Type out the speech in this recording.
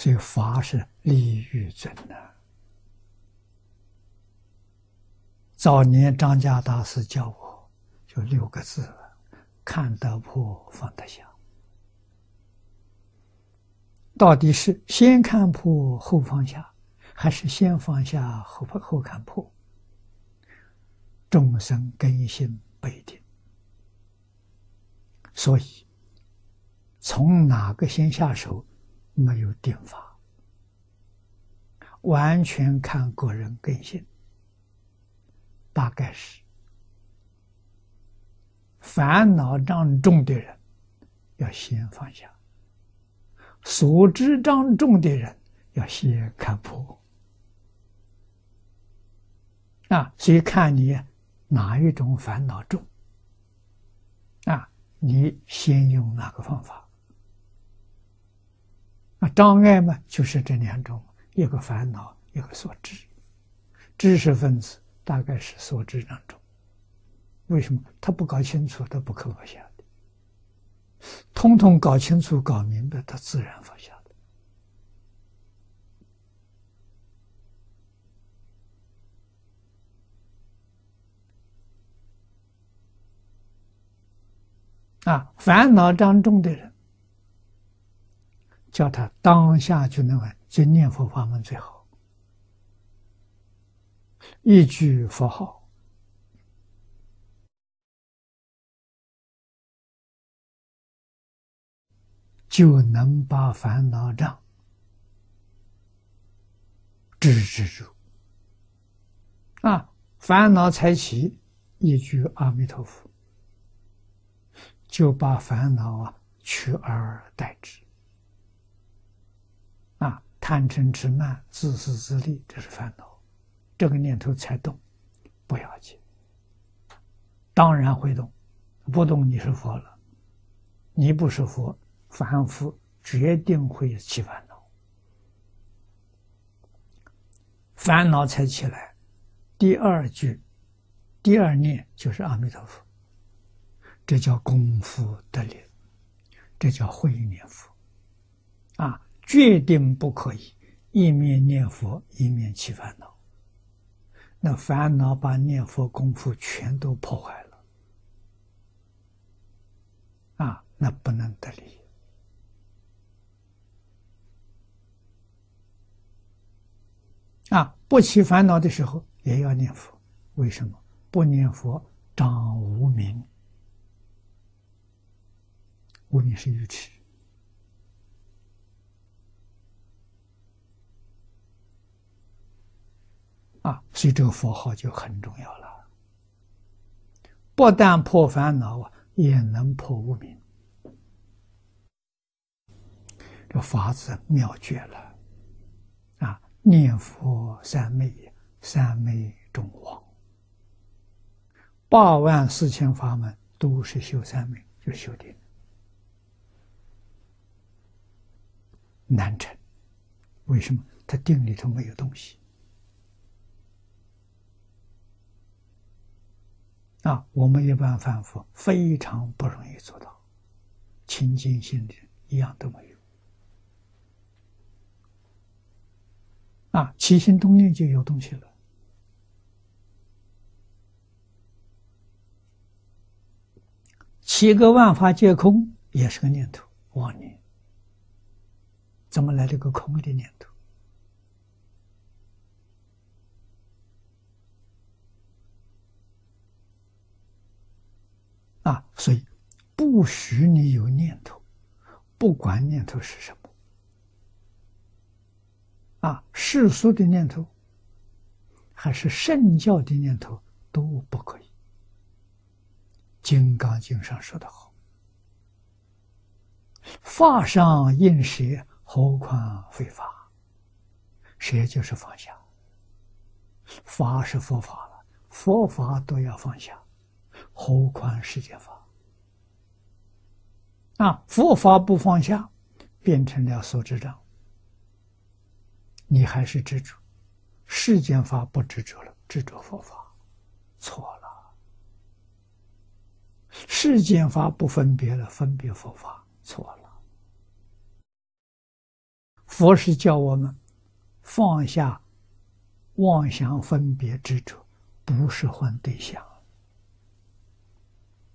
所以法是利欲尊的。早年张家大师教我，就六个字：看得破，放得下。到底是先看破后放下，还是先放下后后看破？众生根性不一定，所以从哪个先下手没有定法，完全看个人根性。大概是。烦恼障重的人要先放下。所知障重的人要先看破。啊，所以看你哪一种烦恼重。啊，你先用哪个方法。啊？障碍嘛，就是这两种：一个烦恼，一个所知。知识分子大概是所知当中，为什么？他不搞清楚，他不可放下。通通搞清楚、搞明白，他自然放下啊，烦恼当中的人，叫他当下就能就念佛法门最好，一句佛号。就能把烦恼障制止住啊！烦恼才起，一句阿弥陀佛，就把烦恼啊取而代之！贪嗔痴慢、自私自利，这是烦恼，这个念头才动，不要紧，当然会动，不动你是佛了，你不是佛。凡夫决定会起烦恼，烦恼才起来。第二句，第二念就是阿弥陀佛，这叫功夫得力，这叫会念佛。啊，决定不可以一面念佛一面起烦恼，那烦恼把念佛功夫全都破坏了。啊，那不能得力。啊，不起烦恼的时候也要念佛，为什么？不念佛长无名，无名是愚痴啊，所以这个佛号就很重要了。不但破烦恼啊，也能破无明，这法子妙绝了。啊念佛三昧，三昧中王，八万四千法门都是修三昧，就修定，难成。为什么？他定里头没有东西啊！我们一般凡夫非常不容易做到清净心的，一样都没有。啊，起心动念就有东西了。七个万法皆空，也是个念头，妄念。怎么来了个空的念头？啊，所以不许你有念头，不管念头是什么。啊，世俗的念头，还是圣教的念头都不可以。《金刚经》上说的好：“法上应舍，何况非法？舍就是放下。法是佛法了，佛法都要放下，何况世间法？啊，佛法不放下，变成了所知障。”你还是执着世间法，不执着了，执着佛法，错了。世间法不分别了，分别佛法，错了。佛是叫我们放下妄想分别执着，不是换对象。